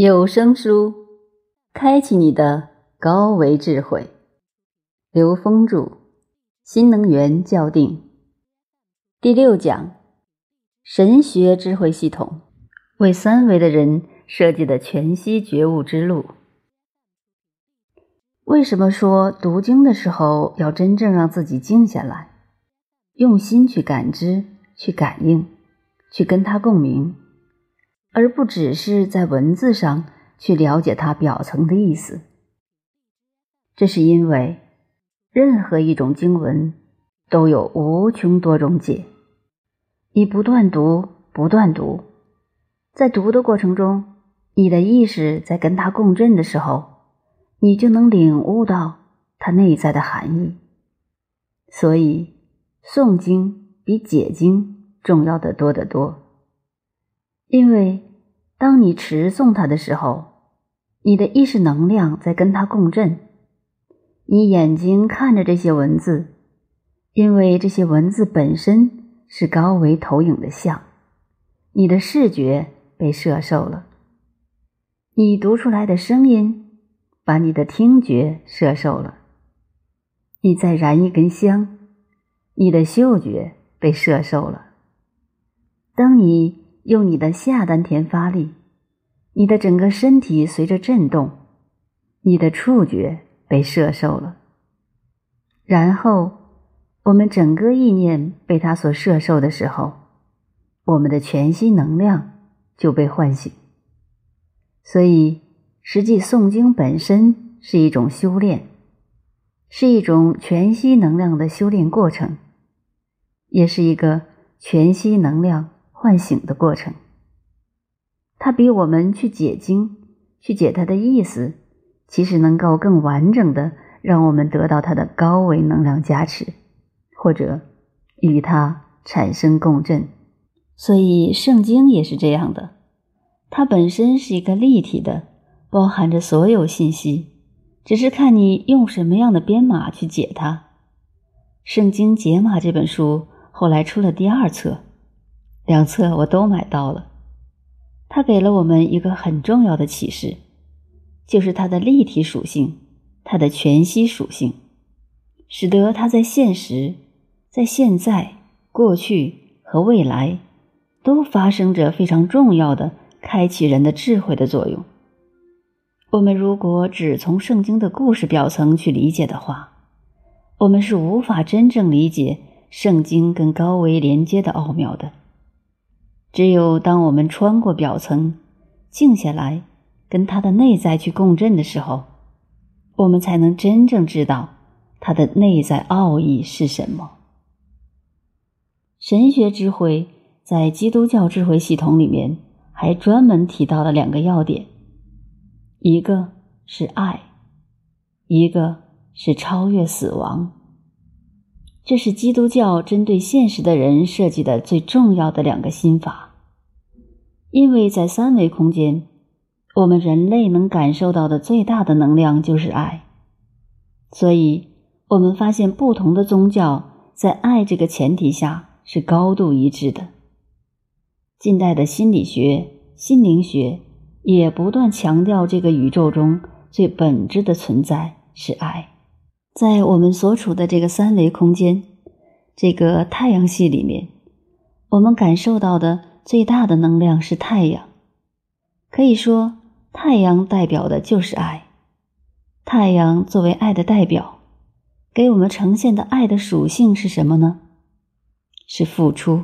有声书，开启你的高维智慧。刘峰著，新能源校定第六讲：神学智慧系统为三维的人设计的全息觉悟之路。为什么说读经的时候要真正让自己静下来，用心去感知、去感应、去跟他共鸣？而不只是在文字上去了解它表层的意思，这是因为任何一种经文都有无穷多种解。你不断读，不断读，在读的过程中，你的意识在跟它共振的时候，你就能领悟到它内在的含义。所以，诵经比解经重要的多得多。因为，当你持诵它的时候，你的意识能量在跟它共振。你眼睛看着这些文字，因为这些文字本身是高维投影的像，你的视觉被摄受了。你读出来的声音，把你的听觉摄受了。你再燃一根香，你的嗅觉被摄受了。当你。用你的下丹田发力，你的整个身体随着震动，你的触觉被摄受了。然后，我们整个意念被它所摄受的时候，我们的全息能量就被唤醒。所以，实际诵经本身是一种修炼，是一种全息能量的修炼过程，也是一个全息能量。唤醒的过程，它比我们去解经、去解它的意思，其实能够更完整的让我们得到它的高维能量加持，或者与它产生共振。所以圣经也是这样的，它本身是一个立体的，包含着所有信息，只是看你用什么样的编码去解它。《圣经解码》这本书后来出了第二册。两册我都买到了，它给了我们一个很重要的启示，就是它的立体属性，它的全息属性，使得它在现实、在现在、过去和未来，都发生着非常重要的开启人的智慧的作用。我们如果只从圣经的故事表层去理解的话，我们是无法真正理解圣经跟高维连接的奥妙的。只有当我们穿过表层，静下来，跟它的内在去共振的时候，我们才能真正知道它的内在奥义是什么。神学智慧在基督教智慧系统里面还专门提到了两个要点，一个是爱，一个是超越死亡。这是基督教针对现实的人设计的最重要的两个心法，因为在三维空间，我们人类能感受到的最大的能量就是爱，所以我们发现不同的宗教在爱这个前提下是高度一致的。近代的心理学、心灵学也不断强调，这个宇宙中最本质的存在是爱。在我们所处的这个三维空间，这个太阳系里面，我们感受到的最大的能量是太阳。可以说，太阳代表的就是爱。太阳作为爱的代表，给我们呈现的爱的属性是什么呢？是付出。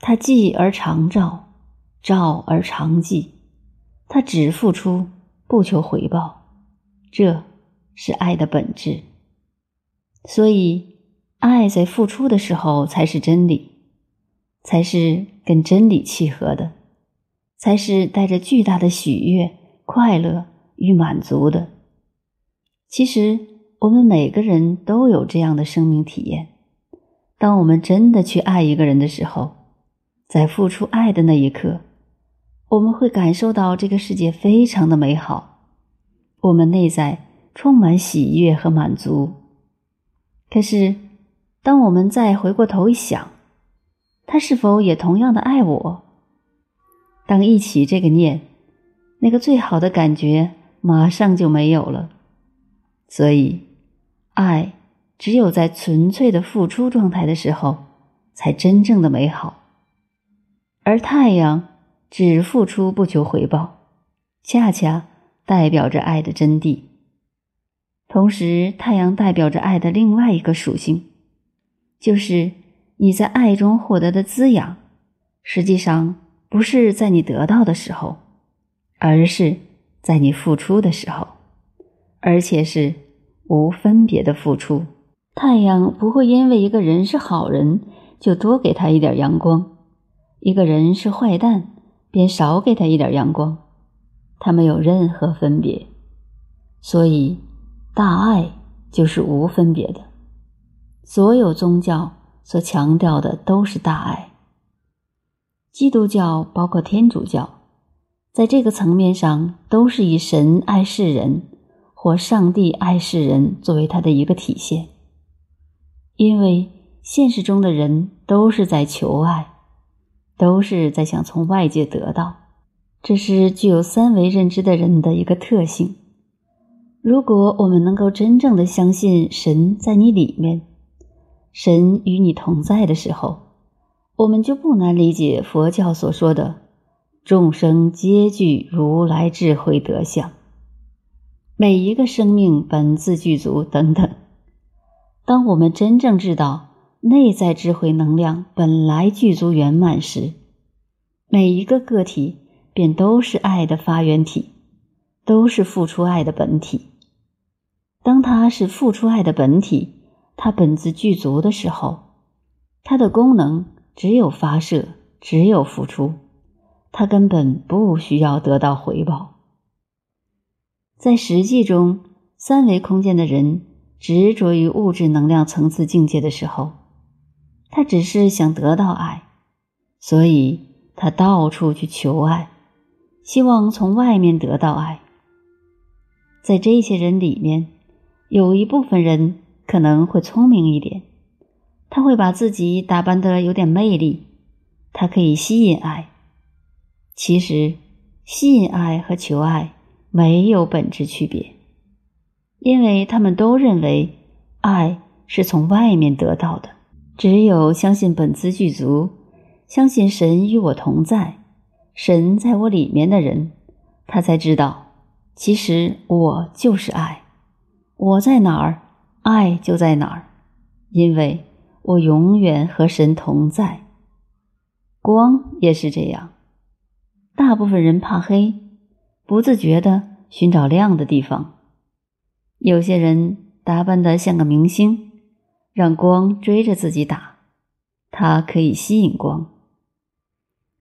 它寂而常照，照而常寂。它只付出，不求回报。这。是爱的本质，所以爱在付出的时候才是真理，才是跟真理契合的，才是带着巨大的喜悦、快乐与满足的。其实我们每个人都有这样的生命体验：当我们真的去爱一个人的时候，在付出爱的那一刻，我们会感受到这个世界非常的美好，我们内在。充满喜悦和满足。可是，当我们再回过头一想，他是否也同样的爱我？当一起这个念，那个最好的感觉马上就没有了。所以，爱只有在纯粹的付出状态的时候，才真正的美好。而太阳只付出不求回报，恰恰代表着爱的真谛。同时，太阳代表着爱的另外一个属性，就是你在爱中获得的滋养，实际上不是在你得到的时候，而是在你付出的时候，而且是。无分别的付出，太阳不会因为一个人是好人就多给他一点阳光，一个人是坏蛋便少给他一点阳光，他没有任何分别。所以，大爱就是无分别的。所有宗教所强调的都是大爱。基督教包括天主教，在这个层面上都是以神爱世人。或上帝爱世人作为他的一个体现，因为现实中的人都是在求爱，都是在想从外界得到，这是具有三维认知的人的一个特性。如果我们能够真正的相信神在你里面，神与你同在的时候，我们就不难理解佛教所说的“众生皆具如来智慧德相”。每一个生命本自具足等等。当我们真正知道内在智慧能量本来具足圆满时，每一个个体便都是爱的发源体，都是付出爱的本体。当它是付出爱的本体，它本自具足的时候，它的功能只有发射，只有付出，它根本不需要得到回报。在实际中，三维空间的人执着于物质能量层次境界的时候，他只是想得到爱，所以他到处去求爱，希望从外面得到爱。在这些人里面，有一部分人可能会聪明一点，他会把自己打扮得有点魅力，他可以吸引爱。其实，吸引爱和求爱。没有本质区别，因为他们都认为爱是从外面得到的。只有相信本自具足，相信神与我同在，神在我里面的人，他才知道，其实我就是爱，我在哪儿，爱就在哪儿，因为我永远和神同在。光也是这样，大部分人怕黑。不自觉地寻找亮的地方，有些人打扮得像个明星，让光追着自己打，它可以吸引光。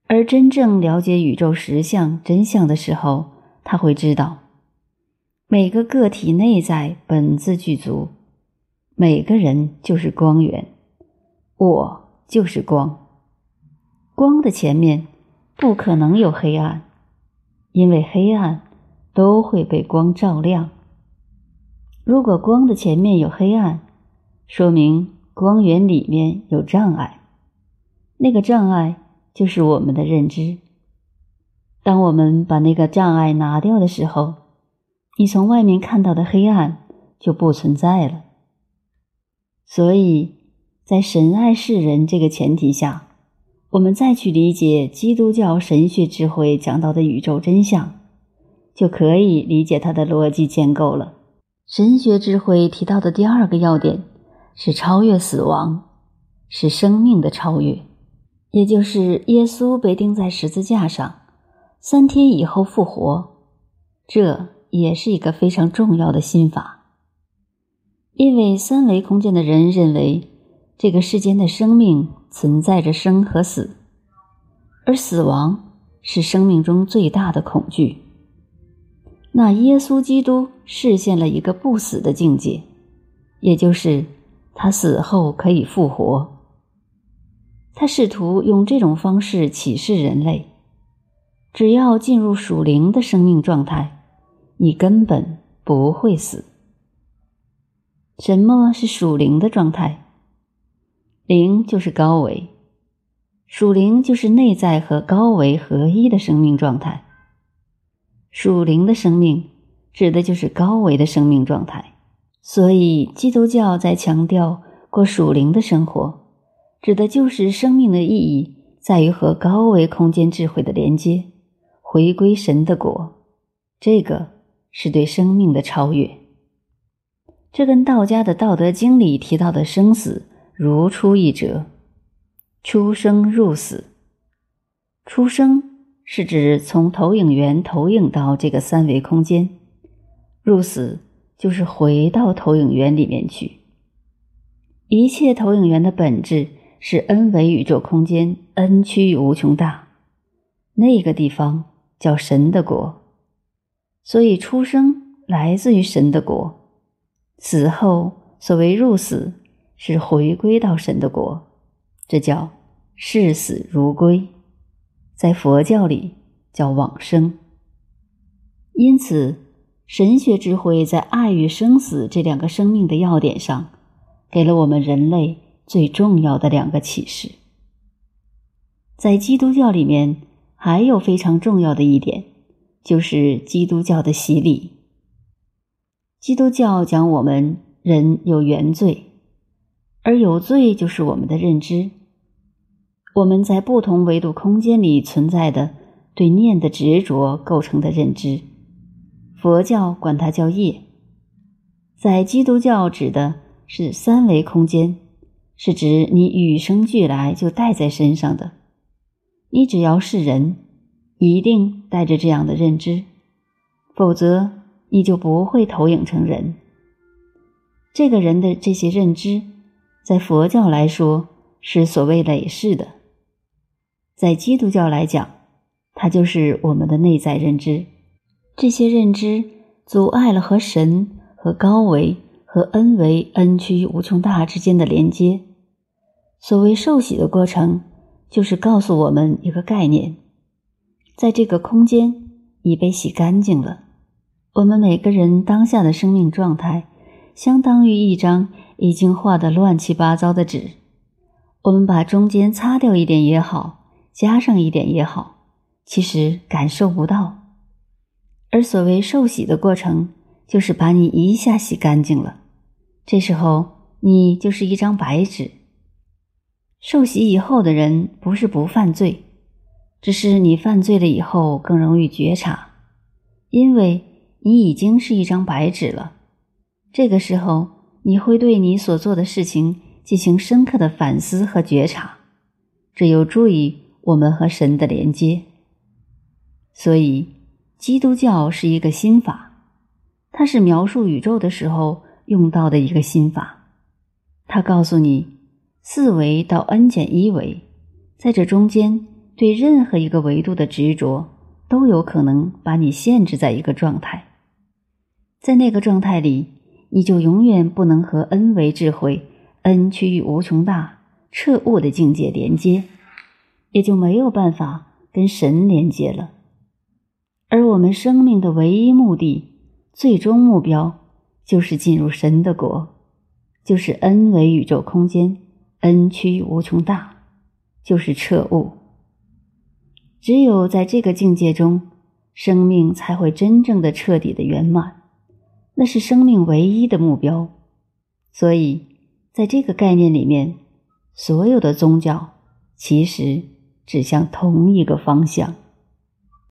而真正了解宇宙实相真相的时候，他会知道，每个个体内在本自具足，每个人就是光源，我就是光，光的前面不可能有黑暗。因为黑暗都会被光照亮。如果光的前面有黑暗，说明光源里面有障碍。那个障碍就是我们的认知。当我们把那个障碍拿掉的时候，你从外面看到的黑暗就不存在了。所以在神爱世人这个前提下。我们再去理解基督教神学智慧讲到的宇宙真相，就可以理解它的逻辑建构了。神学智慧提到的第二个要点是超越死亡，是生命的超越，也就是耶稣被钉在十字架上，三天以后复活。这也是一个非常重要的心法，因为三维空间的人认为这个世间的生命。存在着生和死，而死亡是生命中最大的恐惧。那耶稣基督实现了一个不死的境界，也就是他死后可以复活。他试图用这种方式启示人类：只要进入属灵的生命状态，你根本不会死。什么是属灵的状态？灵就是高维，属灵就是内在和高维合一的生命状态。属灵的生命指的就是高维的生命状态。所以，基督教在强调过属灵的生活，指的就是生命的意义在于和高维空间智慧的连接，回归神的国。这个是对生命的超越。这跟道家的《道德经》里提到的生死如出一辙。出生入死，出生是指从投影源投影到这个三维空间，入死就是回到投影源里面去。一切投影源的本质是 n 维宇宙空间，n 趋无穷大，那个地方叫神的国。所以出生来自于神的国，死后所谓入死是回归到神的国。这叫视死如归，在佛教里叫往生。因此，神学智慧在爱与生死这两个生命的要点上，给了我们人类最重要的两个启示。在基督教里面，还有非常重要的一点，就是基督教的洗礼。基督教讲我们人有原罪，而有罪就是我们的认知。我们在不同维度空间里存在的对念的执着构成的认知，佛教管它叫业，在基督教指的是三维空间，是指你与生俱来就带在身上的。你只要是人，一定带着这样的认知，否则你就不会投影成人。这个人的这些认知，在佛教来说是所谓累世的。在基督教来讲，它就是我们的内在认知。这些认知阻碍了和神、和高维、和 n 维、n 区无穷大之间的连接。所谓受洗的过程，就是告诉我们一个概念：在这个空间已被洗干净了。我们每个人当下的生命状态，相当于一张已经画得乱七八糟的纸。我们把中间擦掉一点也好。加上一点也好，其实感受不到。而所谓受洗的过程，就是把你一下洗干净了。这时候你就是一张白纸。受洗以后的人不是不犯罪，只是你犯罪了以后更容易觉察，因为你已经是一张白纸了。这个时候你会对你所做的事情进行深刻的反思和觉察，这有助于。我们和神的连接，所以基督教是一个心法，它是描述宇宙的时候用到的一个心法。它告诉你，四维到 n 减一维，在这中间对任何一个维度的执着，都有可能把你限制在一个状态，在那个状态里，你就永远不能和 n 维智慧、n 趋于无穷大彻悟的境界连接。也就没有办法跟神连接了，而我们生命的唯一目的、最终目标，就是进入神的国，就是 n 维宇宙空间，n 趋于无穷大，就是彻悟。只有在这个境界中，生命才会真正的、彻底的圆满，那是生命唯一的目标。所以，在这个概念里面，所有的宗教其实。指向同一个方向。